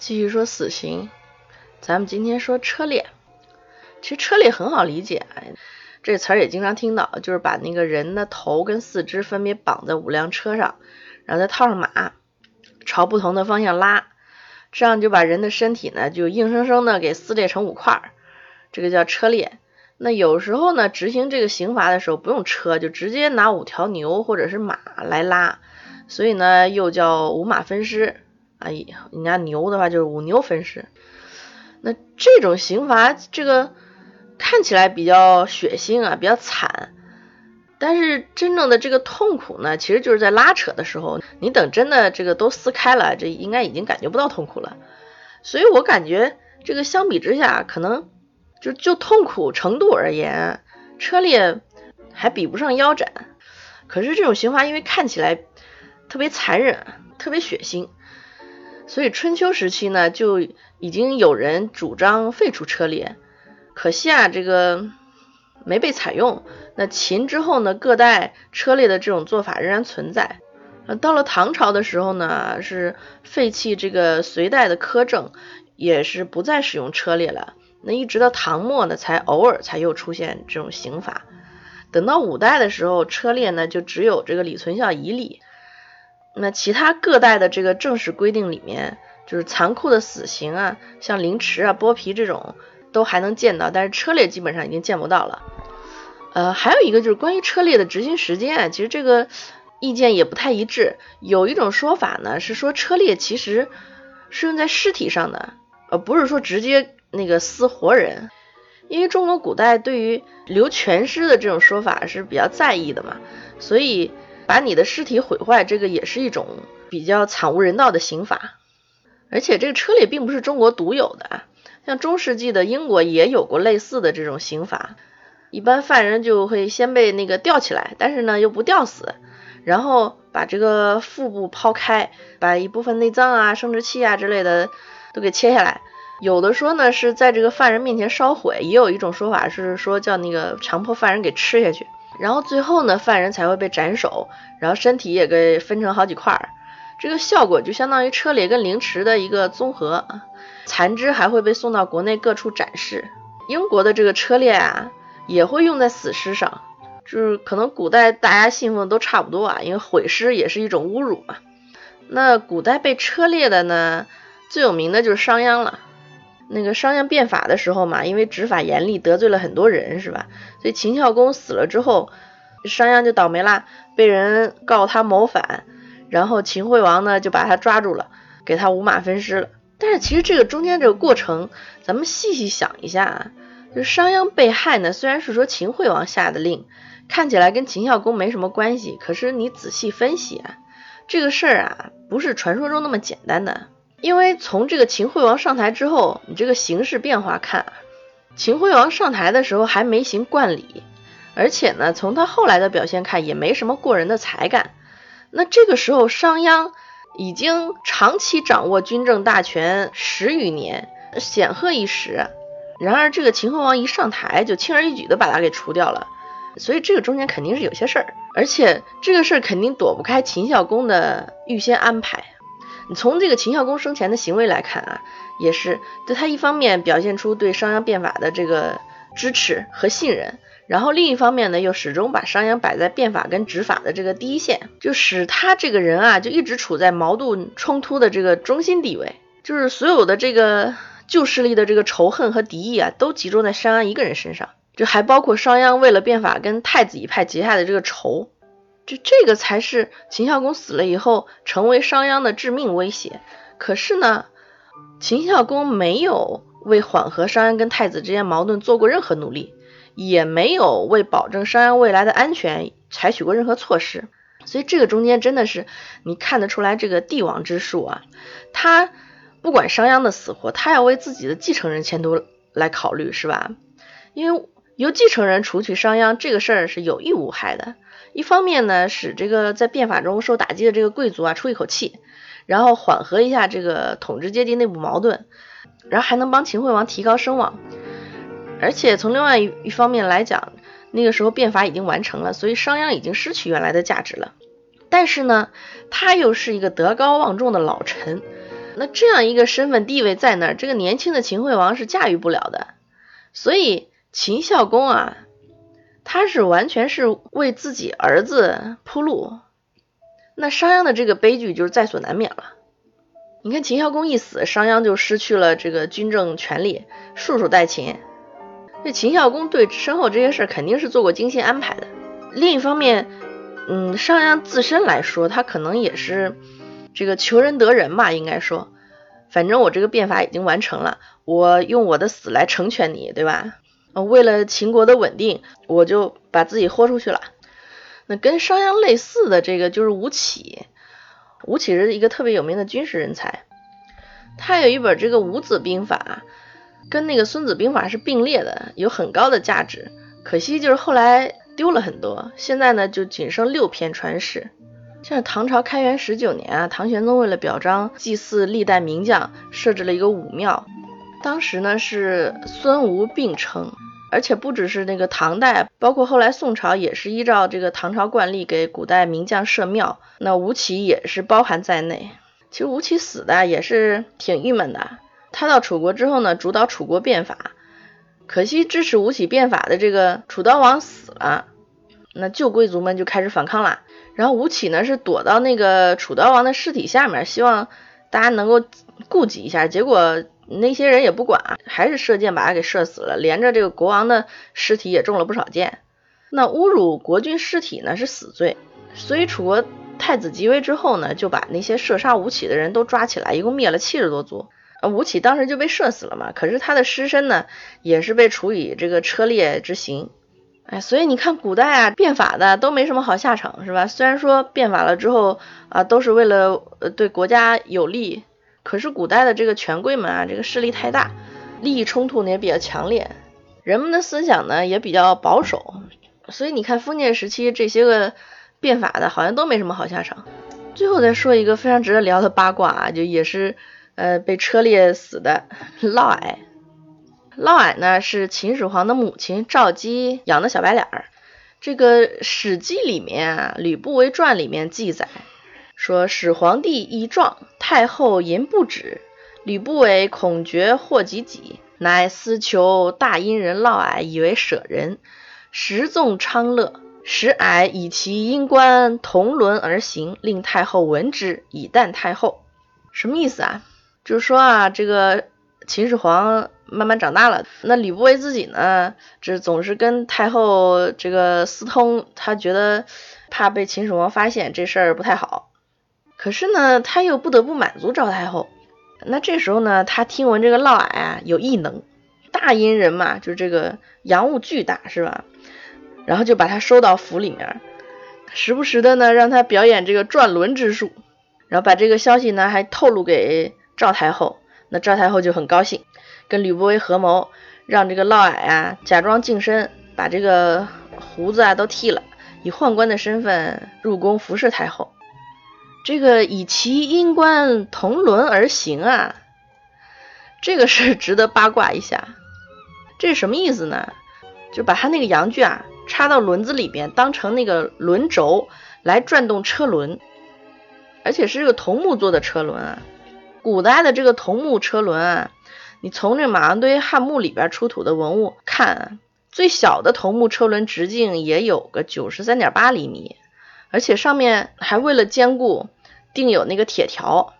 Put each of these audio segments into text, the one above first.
继续说死刑，咱们今天说车裂。其实车裂很好理解，这词儿也经常听到，就是把那个人的头跟四肢分别绑在五辆车上，然后再套上马，朝不同的方向拉，这样就把人的身体呢就硬生生的给撕裂成五块儿，这个叫车裂。那有时候呢，执行这个刑罚的时候不用车，就直接拿五条牛或者是马来拉，所以呢又叫五马分尸。哎呀，人家牛的话就是五牛分尸。那这种刑罚，这个看起来比较血腥啊，比较惨。但是真正的这个痛苦呢，其实就是在拉扯的时候。你等真的这个都撕开了，这应该已经感觉不到痛苦了。所以我感觉这个相比之下，可能就就痛苦程度而言，车裂还比不上腰斩。可是这种刑罚因为看起来特别残忍，特别血腥。所以春秋时期呢，就已经有人主张废除车裂，可惜啊，这个没被采用。那秦之后呢，各代车裂的这种做法仍然存在。呃，到了唐朝的时候呢，是废弃这个隋代的苛政，也是不再使用车裂了。那一直到唐末呢，才偶尔才又出现这种刑法。等到五代的时候，车裂呢就只有这个李存孝一例。那其他各代的这个正式规定里面，就是残酷的死刑啊，像凌迟啊、剥皮这种都还能见到，但是车裂基本上已经见不到了。呃，还有一个就是关于车裂的执行时间，其实这个意见也不太一致。有一种说法呢是说车裂其实是用在尸体上的，呃，不是说直接那个撕活人，因为中国古代对于留全尸的这种说法是比较在意的嘛，所以。把你的尸体毁坏，这个也是一种比较惨无人道的刑罚。而且这个车裂并不是中国独有的啊，像中世纪的英国也有过类似的这种刑罚。一般犯人就会先被那个吊起来，但是呢又不吊死，然后把这个腹部剖开，把一部分内脏啊、生殖器啊之类的都给切下来。有的说呢是在这个犯人面前烧毁，也有一种说法是说叫那个强迫犯人给吃下去。然后最后呢，犯人才会被斩首，然后身体也给分成好几块儿，这个效果就相当于车裂跟凌迟的一个综合，残肢还会被送到国内各处展示。英国的这个车裂啊，也会用在死尸上，就是可能古代大家信奉都差不多啊，因为毁尸也是一种侮辱嘛。那古代被车裂的呢，最有名的就是商鞅了。那个商鞅变法的时候嘛，因为执法严厉，得罪了很多人，是吧？所以秦孝公死了之后，商鞅就倒霉啦，被人告他谋反，然后秦惠王呢就把他抓住了，给他五马分尸了。但是其实这个中间这个过程，咱们细细想一下啊，就商鞅被害呢，虽然是说秦惠王下的令，看起来跟秦孝公没什么关系，可是你仔细分析啊，这个事儿啊，不是传说中那么简单的。因为从这个秦惠王上台之后，你这个形势变化看，秦惠王上台的时候还没行冠礼，而且呢，从他后来的表现看，也没什么过人的才干。那这个时候，商鞅已经长期掌握军政大权十余年，显赫一时。然而，这个秦惠王一上台，就轻而易举的把他给除掉了。所以，这个中间肯定是有些事儿，而且这个事儿肯定躲不开秦孝公的预先安排。你从这个秦孝公生前的行为来看啊，也是对他一方面表现出对商鞅变法的这个支持和信任，然后另一方面呢，又始终把商鞅摆在变法跟执法的这个第一线，就使他这个人啊，就一直处在矛盾冲突的这个中心地位，就是所有的这个旧势力的这个仇恨和敌意啊，都集中在商鞅一个人身上，就还包括商鞅为了变法跟太子一派结下的这个仇。就这个才是秦孝公死了以后成为商鞅的致命威胁。可是呢，秦孝公没有为缓和商鞅跟太子之间矛盾做过任何努力，也没有为保证商鞅未来的安全采取过任何措施。所以这个中间真的是你看得出来这个帝王之术啊。他不管商鞅的死活，他要为自己的继承人前途来考虑，是吧？因为由继承人除去商鞅这个事儿是有益无害的。一方面呢，使这个在变法中受打击的这个贵族啊出一口气，然后缓和一下这个统治阶级内部矛盾，然后还能帮秦惠王提高声望。而且从另外一一方面来讲，那个时候变法已经完成了，所以商鞅已经失去原来的价值了。但是呢，他又是一个德高望重的老臣，那这样一个身份地位在那儿，这个年轻的秦惠王是驾驭不了的。所以秦孝公啊，他是完全是为自己儿子铺路。那商鞅的这个悲剧就是在所难免了。你看秦孝公一死，商鞅就失去了这个军政权力，束手待擒。这秦孝公对身后这些事儿肯定是做过精心安排的。另一方面，嗯，商鞅自身来说，他可能也是这个求仁得仁嘛，应该说，反正我这个变法已经完成了，我用我的死来成全你，对吧？呃为了秦国的稳定，我就把自己豁出去了。那跟商鞅类似的这个就是吴起，吴起是一个特别有名的军事人才，他有一本这个《五子兵法》。跟那个《孙子兵法》是并列的，有很高的价值。可惜就是后来丢了很多，现在呢就仅剩六篇传世。像唐朝开元十九年啊，唐玄宗为了表彰祭祀历代名将，设置了一个武庙。当时呢是孙吴并称，而且不只是那个唐代，包括后来宋朝也是依照这个唐朝惯例给古代名将设庙。那吴起也是包含在内。其实吴起死的也是挺郁闷的。他到楚国之后呢，主导楚国变法，可惜支持吴起变法的这个楚悼王死了，那旧贵族们就开始反抗了。然后吴起呢是躲到那个楚悼王的尸体下面，希望大家能够顾及一下。结果那些人也不管，还是射箭把他给射死了，连着这个国王的尸体也中了不少箭。那侮辱国君尸体呢是死罪，所以楚国太子即位之后呢，就把那些射杀吴起的人都抓起来，一共灭了七十多族。呃，吴起当时就被射死了嘛，可是他的尸身呢，也是被处以这个车裂之刑。哎，所以你看古代啊，变法的都没什么好下场，是吧？虽然说变法了之后啊，都是为了呃对国家有利，可是古代的这个权贵们啊，这个势力太大，利益冲突呢也比较强烈，人们的思想呢也比较保守，所以你看封建时期这些个变法的，好像都没什么好下场。最后再说一个非常值得聊的八卦啊，就也是。呃，被车裂死的嫪毐，嫪毐呢是秦始皇的母亲赵姬养的小白脸儿。这个《史记》里面啊，《吕不韦传》里面记载说，始皇帝一状，太后淫不止，吕不韦恐觉祸及己，乃私求大阴人嫪毐以为舍人，时纵昌乐，使毐以其阴官同伦而行，令太后闻之，以啖太后。什么意思啊？就是说啊，这个秦始皇慢慢长大了，那吕不韦自己呢，这总是跟太后这个私通，他觉得怕被秦始皇发现这事儿不太好。可是呢，他又不得不满足赵太后。那这时候呢，他听闻这个嫪毐啊有异能，大阴人嘛，就是这个阳物巨大，是吧？然后就把他收到府里面，时不时的呢让他表演这个转轮之术，然后把这个消息呢还透露给。赵太后，那赵太后就很高兴，跟吕不韦合谋，让这个嫪毐啊假装净身，把这个胡子啊都剃了，以宦官的身份入宫服侍太后。这个以其阴官同轮而行啊，这个是值得八卦一下。这是什么意思呢？就把他那个阳具啊插到轮子里边，当成那个轮轴来转动车轮，而且是这个桐木做的车轮啊。古代的这个桐木车轮啊，你从这马王堆汉墓里边出土的文物看，最小的桐木车轮直径也有个九十三点八厘米，而且上面还为了坚固定有那个铁条。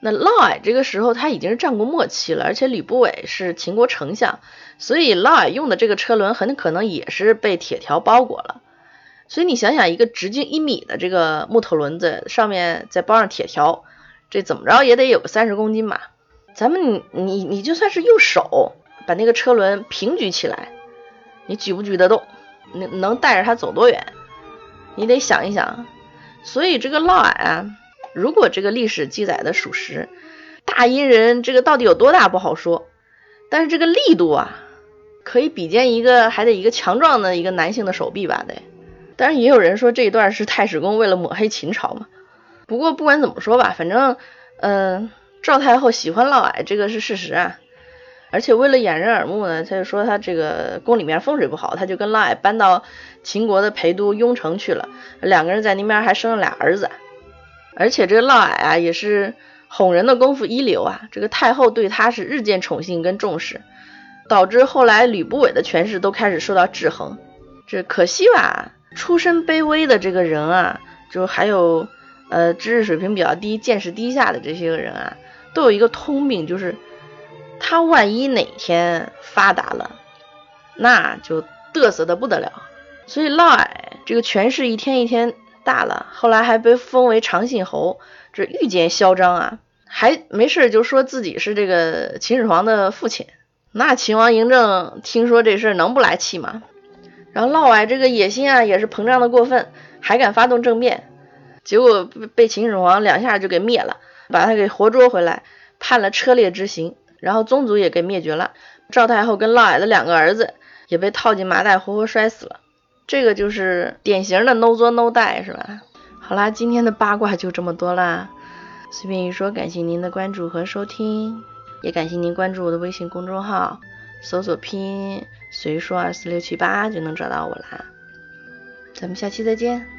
那嫪毐这个时候他已经是战国末期了，而且吕不韦是秦国丞相，所以嫪毐用的这个车轮很可能也是被铁条包裹了。所以你想想，一个直径一米的这个木头轮子上面再包上铁条。这怎么着也得有个三十公斤吧？咱们你你你就算是用手把那个车轮平举起来，你举不举得动？能能带着它走多远？你得想一想。所以这个嫪毐啊，如果这个历史记载的属实，大殷人这个到底有多大不好说，但是这个力度啊，可以比肩一个还得一个强壮的一个男性的手臂吧？得。当然也有人说这一段是太史公为了抹黑秦朝嘛。不过不管怎么说吧，反正，嗯，赵太后喜欢嫪毐，这个是事实啊。而且为了掩人耳目呢，他就说他这个宫里面风水不好，他就跟嫪毐搬到秦国的陪都雍城去了。两个人在那边还生了俩儿子。而且这个嫪毐啊，也是哄人的功夫一流啊，这个太后对他是日渐宠幸跟重视，导致后来吕不韦的权势都开始受到制衡。这可惜吧，出身卑微的这个人啊，就还有呃知识水平比较低、见识低下的这些个人啊，都有一个通病，就是他万一哪天发达了，那就嘚瑟的不得了。所以嫪毐这个权势一天一天大了，后来还被封为长信侯。这愈见嚣张啊，还没事就说自己是这个秦始皇的父亲。那秦王嬴政听说这事能不来气吗？然后嫪毐这个野心啊也是膨胀的过分，还敢发动政变，结果被被秦始皇两下就给灭了，把他给活捉回来，判了车裂之刑，然后宗族也给灭绝了。赵太后跟嫪毐的两个儿子也被套进麻袋，活活摔死了。这个就是典型的 no 作 no die 是吧？好啦，今天的八卦就这么多啦。随便一说，感谢您的关注和收听，也感谢您关注我的微信公众号，搜索拼音随说二四六七八就能找到我啦。咱们下期再见。